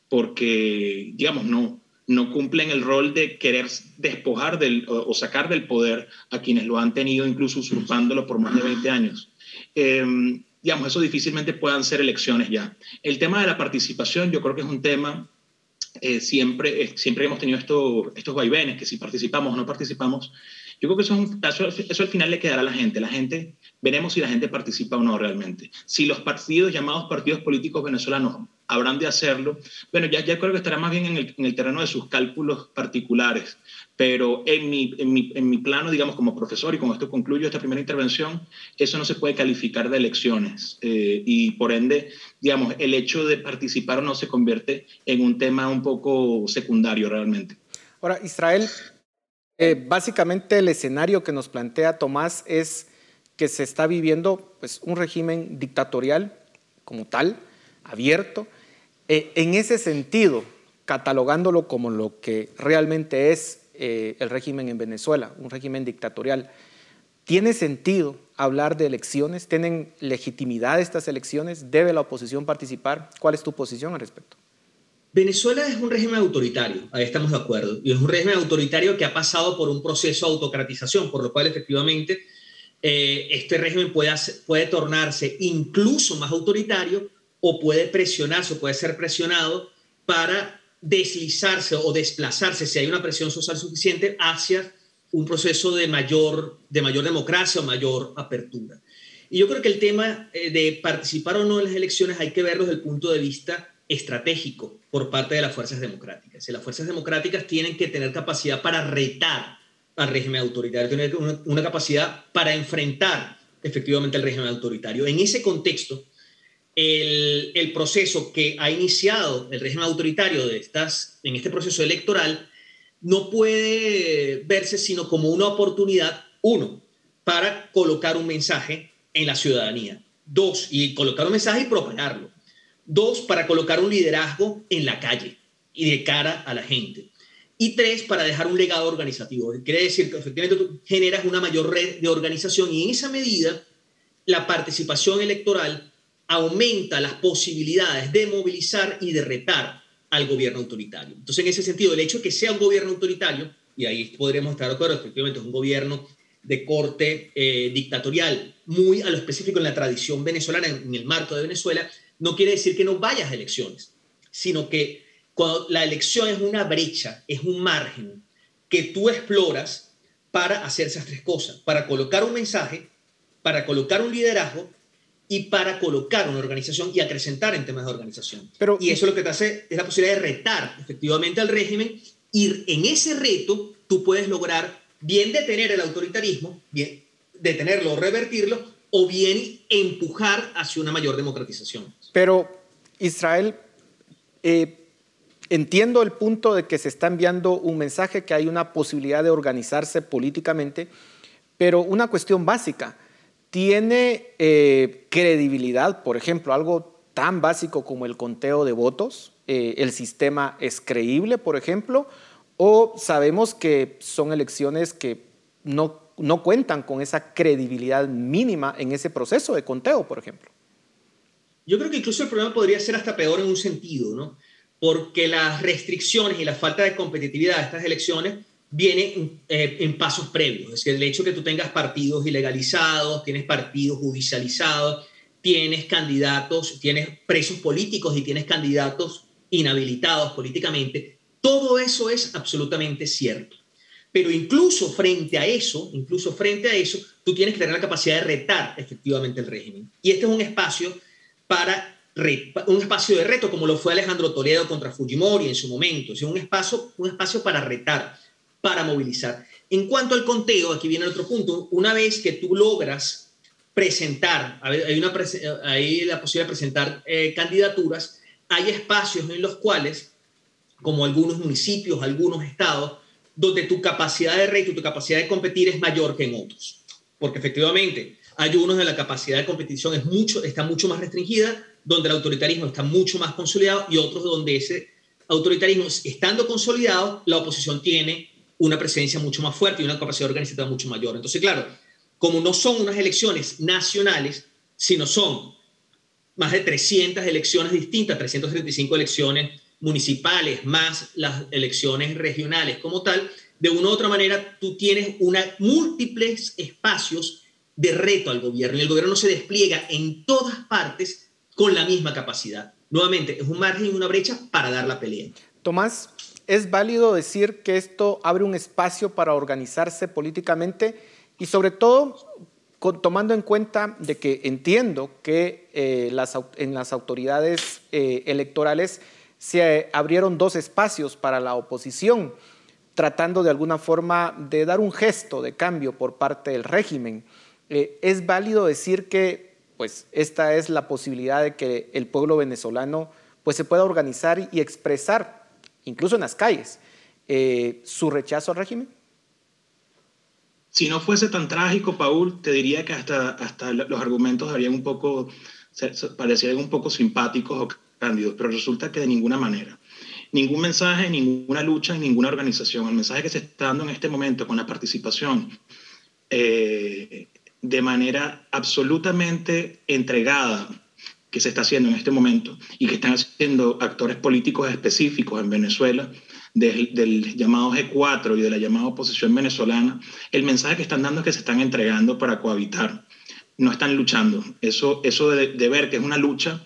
porque, digamos, no, no cumplen el rol de querer despojar del, o, sacar del poder a quienes lo han tenido, incluso usurpándolo por más de 20 años. Em, digamos, eso difícilmente puedan ser elecciones ya. El tema de la participación yo creo que es un tema eh, siempre, eh, siempre hemos tenido estos vaivenes, que si participamos o no participamos, yo creo que eso, eso, al final le quedará a la gente. La gente, veremos si la gente participa o no realmente. Si los partidos, llamados partidos políticos venezolanos, habrán de hacerlo, bueno, ya, ya creo que estará más bien en el, en el terreno de sus cálculos particulares. Pero en mi, en, mi, en mi, plano, digamos, como profesor, y con esto concluyo esta primera intervención, eso no se puede calificar de elecciones. Eh, y por ende, digamos, el hecho de participar o no se convierte en un tema un poco secundario realmente. Ahora, Israel, eh, básicamente el escenario que nos plantea Tomás es que se está viviendo pues, un régimen dictatorial como tal, abierto. Eh, en ese sentido, catalogándolo como lo que realmente es eh, el régimen en Venezuela, un régimen dictatorial, ¿tiene sentido hablar de elecciones? ¿Tienen legitimidad estas elecciones? ¿Debe la oposición participar? ¿Cuál es tu posición al respecto? Venezuela es un régimen autoritario, ahí estamos de acuerdo, y es un régimen autoritario que ha pasado por un proceso de autocratización, por lo cual efectivamente eh, este régimen puede, puede tornarse incluso más autoritario o puede presionarse o puede ser presionado para deslizarse o desplazarse, si hay una presión social suficiente, hacia un proceso de mayor, de mayor democracia o mayor apertura. Y yo creo que el tema eh, de participar o no en las elecciones hay que verlo desde el punto de vista estratégico por parte de las fuerzas democráticas. las fuerzas democráticas tienen que tener capacidad para retar al régimen autoritario, tener una, capacidad para enfrentar efectivamente al régimen autoritario. En ese contexto, el, proceso que ha iniciado el régimen autoritario de estas, en este proceso electoral no puede verse sino como una oportunidad, uno, para colocar un mensaje en la ciudadanía. Dos, y colocar un mensaje y propagarlo. Dos, para colocar un liderazgo en la calle y de cara a la gente. Y tres, para dejar un legado organizativo. Quiere decir que efectivamente tú generas una mayor red de organización y en esa medida la participación electoral aumenta las posibilidades de movilizar y de retar al gobierno autoritario. Entonces, en ese sentido, el hecho de que sea un gobierno autoritario, y ahí podremos estar de acuerdo, efectivamente es un gobierno de corte eh, dictatorial, muy a lo específico en la tradición venezolana, en el marco de Venezuela, no quiere decir que no vayas a elecciones, sino que la elección es una brecha, es un margen que tú exploras para hacer esas tres cosas, para colocar un mensaje, para colocar un liderazgo y para colocar una organización y acrecentar en temas de organización. Pero, y eso lo que te hace es la posibilidad de retar efectivamente al régimen y en ese reto tú puedes lograr bien detener el autoritarismo, bien detenerlo o revertirlo, o bien empujar hacia una mayor democratización. Pero Israel, eh, entiendo el punto de que se está enviando un mensaje, que hay una posibilidad de organizarse políticamente, pero una cuestión básica, ¿tiene eh, credibilidad, por ejemplo, algo tan básico como el conteo de votos? Eh, ¿El sistema es creíble, por ejemplo? ¿O sabemos que son elecciones que no no cuentan con esa credibilidad mínima en ese proceso de conteo, por ejemplo. Yo creo que incluso el problema podría ser hasta peor en un sentido, ¿no? Porque las restricciones y la falta de competitividad de estas elecciones vienen eh, en pasos previos. Es que el hecho de que tú tengas partidos ilegalizados, tienes partidos judicializados, tienes candidatos, tienes presos políticos y tienes candidatos inhabilitados políticamente, todo eso es absolutamente cierto. Pero incluso frente a eso, incluso frente a eso, tú tienes que tener la capacidad de retar efectivamente el régimen. Y este es un espacio para un espacio de reto, como lo fue Alejandro Toledo contra Fujimori en su momento. Es un espacio, un espacio para retar, para movilizar. En cuanto al conteo, aquí viene otro punto. Una vez que tú logras presentar, hay, una, hay la posibilidad de presentar eh, candidaturas, hay espacios en los cuales, como algunos municipios, algunos estados, donde tu capacidad de reto, tu capacidad de competir es mayor que en otros. Porque efectivamente, hay unos de la capacidad de competición es mucho, está mucho más restringida, donde el autoritarismo está mucho más consolidado y otros donde ese autoritarismo, estando consolidado, la oposición tiene una presencia mucho más fuerte y una capacidad organizativa mucho mayor. Entonces, claro, como no son unas elecciones nacionales, sino son más de 300 elecciones distintas, 335 elecciones municipales, más las elecciones regionales como tal, de una u otra manera tú tienes una, múltiples espacios de reto al gobierno y el gobierno no se despliega en todas partes con la misma capacidad. Nuevamente, es un margen y una brecha para dar la pelea. Tomás, ¿es válido decir que esto abre un espacio para organizarse políticamente y sobre todo tomando en cuenta de que entiendo que eh, en las autoridades eh, electorales se abrieron dos espacios para la oposición, tratando de alguna forma de dar un gesto de cambio por parte del régimen. Eh, ¿Es válido decir que pues, esta es la posibilidad de que el pueblo venezolano pues, se pueda organizar y expresar, incluso en las calles, eh, su rechazo al régimen? Si no fuese tan trágico, Paul, te diría que hasta, hasta los argumentos un poco, parecían un poco simpáticos o pero resulta que de ninguna manera. Ningún mensaje, ninguna lucha, ninguna organización. El mensaje que se está dando en este momento con la participación eh, de manera absolutamente entregada que se está haciendo en este momento y que están haciendo actores políticos específicos en Venezuela, del, del, llamado G4 y de la llamada oposición venezolana, el mensaje que están dando es que se están entregando para cohabitar, no están luchando. Eso, eso de, de ver que es una lucha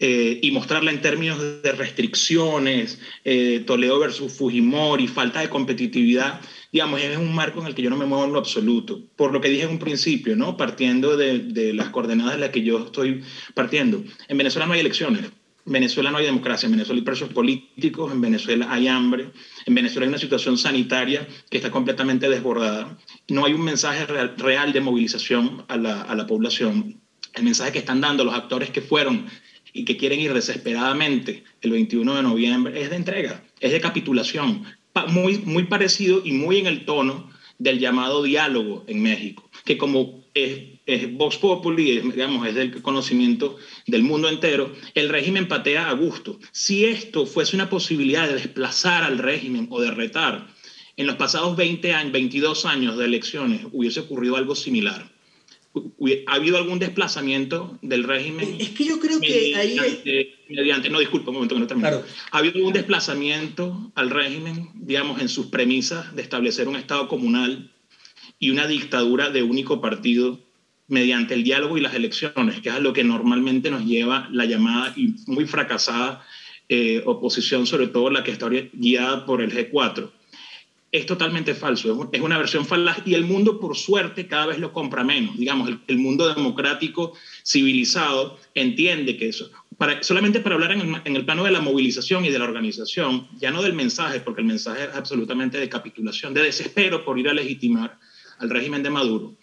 eh, y mostrarla en términos de restricciones, eh, Toledo versus Fujimori, falta de competitividad, digamos, es un marco en el que yo no me muevo en lo absoluto. Por lo que dije en un principio, ¿no? Partiendo de, de las coordenadas de las que yo estoy partiendo. En Venezuela no hay elecciones. En Venezuela no hay democracia, en Venezuela hay presos políticos, en Venezuela hay hambre, en Venezuela hay una situación sanitaria que está completamente desbordada. No hay un mensaje real, real de movilización a la, a la población. El mensaje que están dando los actores que fueron y que quieren ir desesperadamente el 21 de noviembre es de entrega, es de capitulación, muy, muy parecido y muy en el tono del llamado diálogo en México, que como es, es Vox Populi, digamos, es del conocimiento del mundo entero, el régimen patea a gusto. Si esto fuese una posibilidad de desplazar al régimen o de retar, en los pasados 20 años, 22 años de elecciones hubiese ocurrido algo similar ¿Ha habido algún desplazamiento del régimen? Es que yo creo que ahí... Mediante, no, disculpa un momento que no termino. ¿Ha habido algún desplazamiento al régimen, digamos, en sus premisas de establecer un Estado comunal y una dictadura de único partido mediante el diálogo y las elecciones, que es a lo que normalmente nos lleva la llamada y muy fracasada eh, oposición, sobre todo la que está guiada por el G4? Es totalmente falso, es una versión falaz y el mundo por suerte cada vez lo compra menos. Digamos, el, mundo democrático civilizado entiende que eso, para, solamente para hablar en el, en el, plano de la movilización y de la organización, ya no del mensaje, porque el mensaje es absolutamente de capitulación, de desespero por ir a legitimar al régimen de Maduro.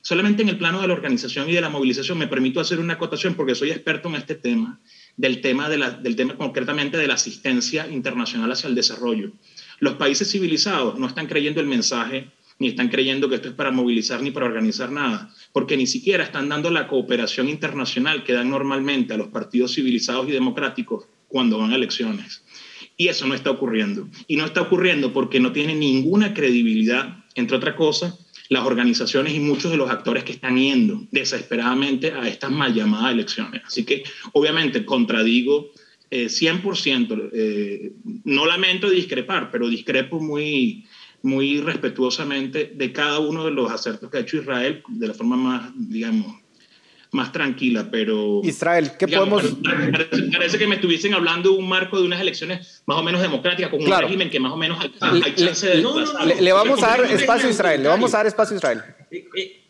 Solamente en el plano de la organización y de la movilización me permito hacer una acotación porque soy experto en este tema, del tema, del tema concretamente de la asistencia internacional hacia el desarrollo. Los países civilizados no están creyendo el mensaje, ni están creyendo que esto es para movilizar ni para organizar nada, porque ni siquiera están dando la cooperación internacional que dan normalmente a los partidos civilizados y democráticos cuando van a elecciones. Y eso no está ocurriendo. Y no está ocurriendo porque no tiene ninguna credibilidad, entre otras cosas, las organizaciones y muchos de los actores que están yendo desesperadamente a estas mal llamadas elecciones. Así que, obviamente, contradigo 100%, eh, eh, no lamento discrepar, pero discrepo muy, muy respetuosamente de cada uno de los acertos que ha hecho Israel de la forma más, digamos, más tranquila, pero... Israel, ¿qué podemos...? Parece, que me estuviesen hablando de un marco de unas elecciones más o menos democráticas, con un régimen que más o menos hay, chance de... le, vamos a dar espacio a Israel, le vamos a dar espacio a Israel.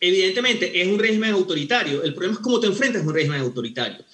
Evidentemente, es un régimen autoritario. El problema es cómo te enfrentas a un régimen autoritario.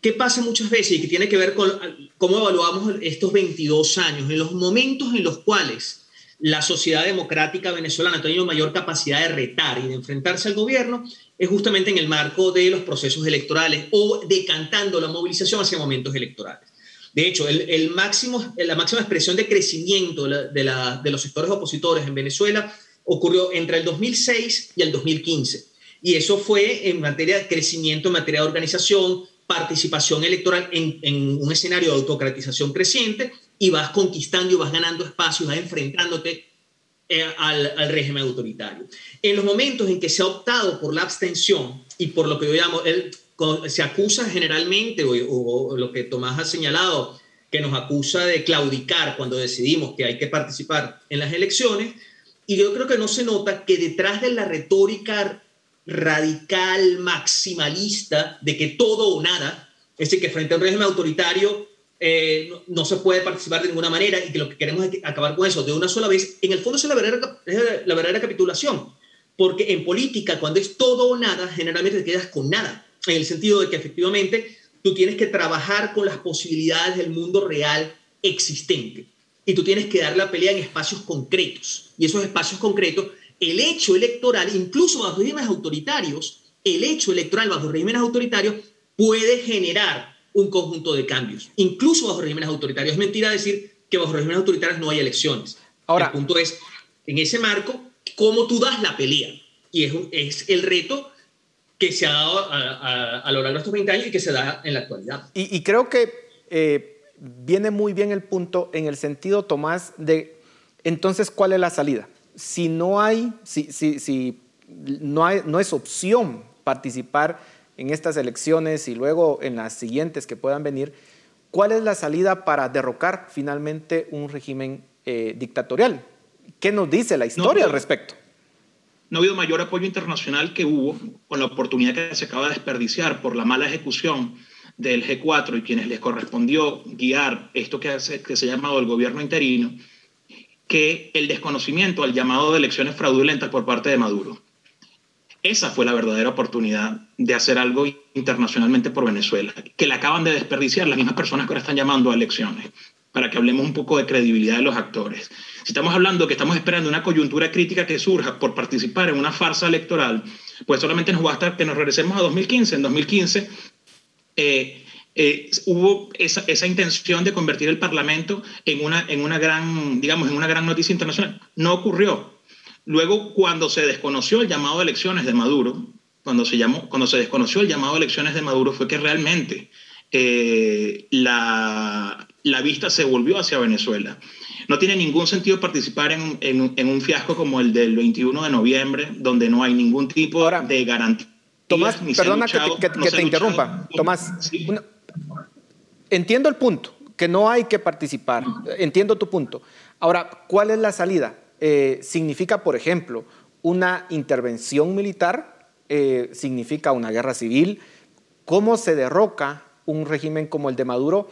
¿Qué pasa muchas veces y que tiene que ver con cómo evaluamos estos 22 años? En los momentos en los cuales la sociedad democrática venezolana ha tenido mayor capacidad de retar y de enfrentarse al gobierno es justamente en el marco de los procesos electorales o decantando la movilización hacia momentos electorales. De hecho, el, máximo, la máxima expresión de crecimiento de, de los sectores opositores en Venezuela ocurrió entre el 2006 y el 2015. Y eso fue en materia de crecimiento, en materia de organización, participación electoral en, un escenario de autocratización creciente y vas conquistando y vas ganando espacio, vas enfrentándote eh, al, régimen autoritario. En los momentos en que se ha optado por la abstención y por lo que yo llamo, el, se acusa generalmente, o, lo que Tomás ha señalado, que nos acusa de claudicar cuando decidimos que hay que participar en las elecciones, y yo creo que no se nota que detrás de la retórica radical, maximalista, de que todo o nada, es decir, que frente a un régimen autoritario eh, no, se puede participar de ninguna manera y que lo que queremos es acabar con eso de una sola vez, en el fondo es la verdadera, la verdadera capitulación, porque en política, cuando es todo o nada, generalmente te quedas con nada, en el sentido de que efectivamente tú tienes que trabajar con las posibilidades del mundo real existente. Y tú tienes que dar la pelea en espacios concretos. Y esos espacios concretos, el hecho electoral, incluso bajo regímenes autoritarios, el hecho electoral bajo regímenes autoritarios puede generar un conjunto de cambios, incluso bajo regímenes autoritarios. Es mentira decir que bajo regímenes autoritarios no hay elecciones. Ahora, el punto es, en ese marco, cómo tú das la pelea. Y es, es el reto que se ha dado a, lo largo de estos 20 años y que se da en la actualidad. Y, creo que eh, viene muy bien el punto en el sentido, Tomás, de entonces, ¿cuál es la salida? Si no hay, si, si, si no, hay, no es opción participar en estas elecciones y luego en las siguientes que puedan venir, ¿cuál es la salida para derrocar finalmente un régimen eh, dictatorial? ¿Qué nos dice la historia al respecto? No ha habido mayor apoyo internacional que hubo con la oportunidad que se acaba de desperdiciar por la mala ejecución del G4 y quienes les correspondió guiar esto que, que se ha llamado el gobierno interino, que el desconocimiento al llamado de elecciones fraudulentas por parte de Maduro. Esa fue la verdadera oportunidad de hacer algo internacionalmente por Venezuela, que la acaban de desperdiciar las mismas personas que ahora están llamando a elecciones, para que hablemos un poco de credibilidad de los actores. Si estamos hablando que estamos esperando una coyuntura crítica que surja por participar en una farsa electoral, pues solamente nos basta que nos regresemos a 2015. En 2015 eh, eh, hubo esa, esa, intención de convertir el Parlamento en una, en una gran, digamos, en una gran noticia internacional. No ocurrió. Luego, cuando se desconoció el llamado a elecciones de Maduro, cuando se, llamó, cuando se desconoció el llamado a elecciones de Maduro, fue que realmente eh, la, la, vista se volvió hacia Venezuela. No tiene ningún sentido participar en, en, un fiasco como el del 21 de noviembre, donde no hay ningún tipo de garantía Tomás, perdona que te, interrumpa. Tomás, entiendo el punto, que no hay que participar. Entiendo tu punto. Ahora, ¿cuál es la salida? Eh, ¿Significa, por ejemplo, una intervención militar? Eh, ¿Significa una guerra civil? ¿Cómo se derroca un régimen como el de Maduro?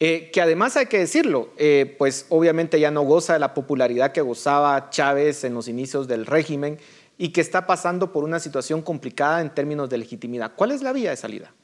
Eh, que además hay que decirlo, pues obviamente ya no goza de la popularidad que gozaba Chávez en los inicios del régimen y que está pasando por una situación complicada en términos de legitimidad. ¿Cuál es la vía de salida?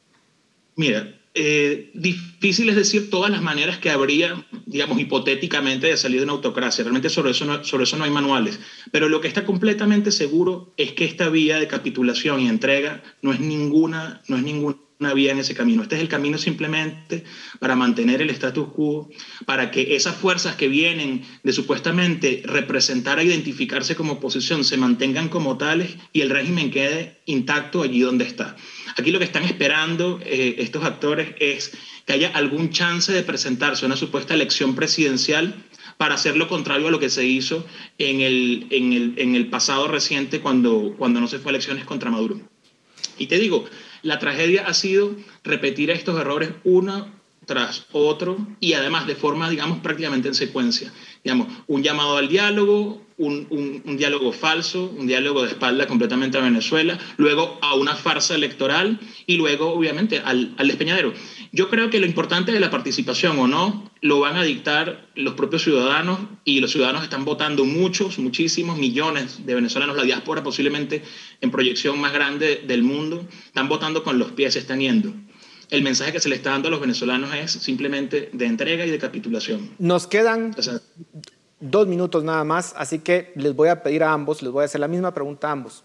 Mira, eh, difícil es decir todas las maneras que habría, digamos, hipotéticamente de salir de una autocracia. Realmente sobre eso, no, sobre eso no hay manuales. Pero lo que está completamente seguro es que esta vía de capitulación y entrega no es ninguna, no es ninguna una vía en ese camino. Este es el camino simplemente para mantener el status quo, para que esas fuerzas que vienen de supuestamente representar a identificarse como oposición se mantengan como tales y el régimen quede intacto allí donde está. Aquí lo que están esperando eh, estos actores es que haya algún chance de presentarse a una supuesta elección presidencial para hacer lo contrario a lo que se hizo en el, en el, en el pasado reciente cuando, cuando no se fue a elecciones contra Maduro. Y te digo, la tragedia ha sido repetir estos errores uno tras otro y además de forma, digamos, prácticamente en secuencia. Digamos, un llamado al diálogo, un, diálogo falso, un diálogo de espalda completamente a Venezuela, luego a una farsa electoral y luego, obviamente, al, al despeñadero. Yo creo que lo importante de la participación o no lo van a dictar los propios ciudadanos y los ciudadanos están votando muchos, muchísimos millones de venezolanos, la diáspora posiblemente en proyección más grande del mundo, están votando con los pies, están yendo. El mensaje que se le está dando a los venezolanos es simplemente de entrega y de capitulación. Nos quedan dos minutos nada más, así que les voy a pedir a ambos, les voy a hacer la misma pregunta a ambos.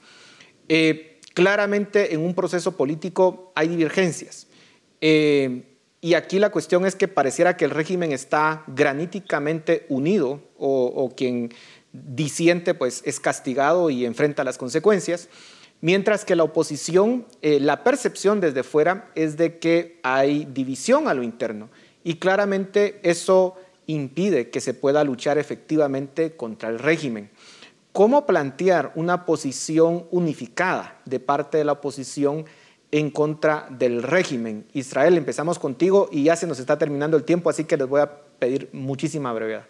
Eh, claramente en un proceso político hay divergencias. Eh, y aquí la cuestión es que pareciera que el régimen está graníticamente unido o, quien disiente pues es castigado y enfrenta las consecuencias, mientras que la oposición, eh, la percepción desde fuera es de que hay división a lo interno y claramente eso impide que se pueda luchar efectivamente contra el régimen. ¿Cómo plantear una posición unificada de parte de la oposición en contra del régimen? Israel, empezamos contigo y ya se nos está terminando el tiempo, así que les voy a pedir muchísima brevedad.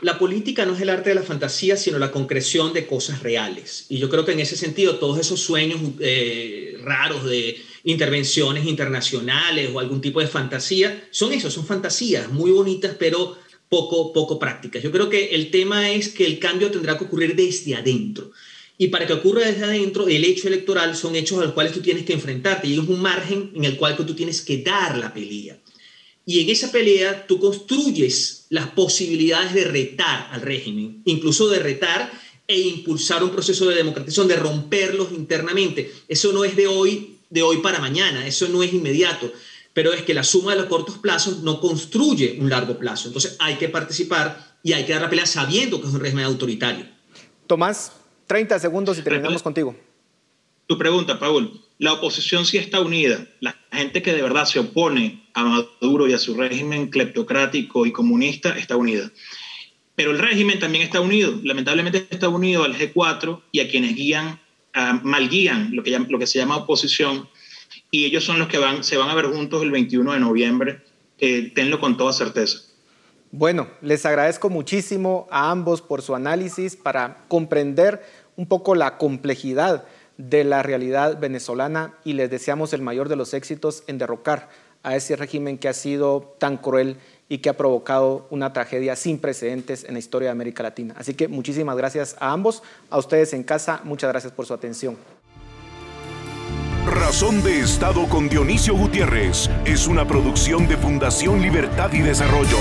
La política no es el arte de la fantasía, sino la concreción de cosas reales. Y yo creo que en ese sentido, todos esos sueños eh, raros de intervenciones internacionales o algún tipo de fantasía, son eso, son fantasías muy bonitas, pero poco, poco prácticas. Yo creo que el tema es que el cambio tendrá que ocurrir desde adentro. Y para que ocurra desde adentro, el hecho electoral son hechos a los cuales tú tienes que enfrentarte y es un margen en el cual tú tienes que dar la pelea. Y en esa pelea tú construyes las posibilidades de retar al régimen, incluso de retar e impulsar un proceso de democratización, de romperlos internamente. Eso no es de hoy, de hoy para mañana, eso no es inmediato pero es que la suma de los cortos plazos no construye un largo plazo. Entonces hay que participar y hay que dar la pelea sabiendo que es un régimen autoritario. Tomás, 30 segundos y terminamos contigo. Tu pregunta, Paul. La oposición sí está unida. La gente que de verdad se opone a Maduro y a su régimen cleptocrático y comunista está unida. Pero el régimen también está unido. Lamentablemente está unido al G4 y a quienes guían, mal guían lo que, se llama oposición y ellos son los que se van a ver juntos el 21 de noviembre. tenlo con toda certeza. Bueno, les agradezco muchísimo a ambos por su análisis para comprender un poco la complejidad de la realidad venezolana y les deseamos el mayor de los éxitos en derrocar a ese régimen que ha sido tan cruel y que ha provocado una tragedia sin precedentes en la historia de América Latina. Así que muchísimas gracias a ambos, a ustedes en casa, muchas gracias por su atención. Razón de Estado con Dionisio Gutiérrez es una producción de Fundación Libertad y Desarrollo.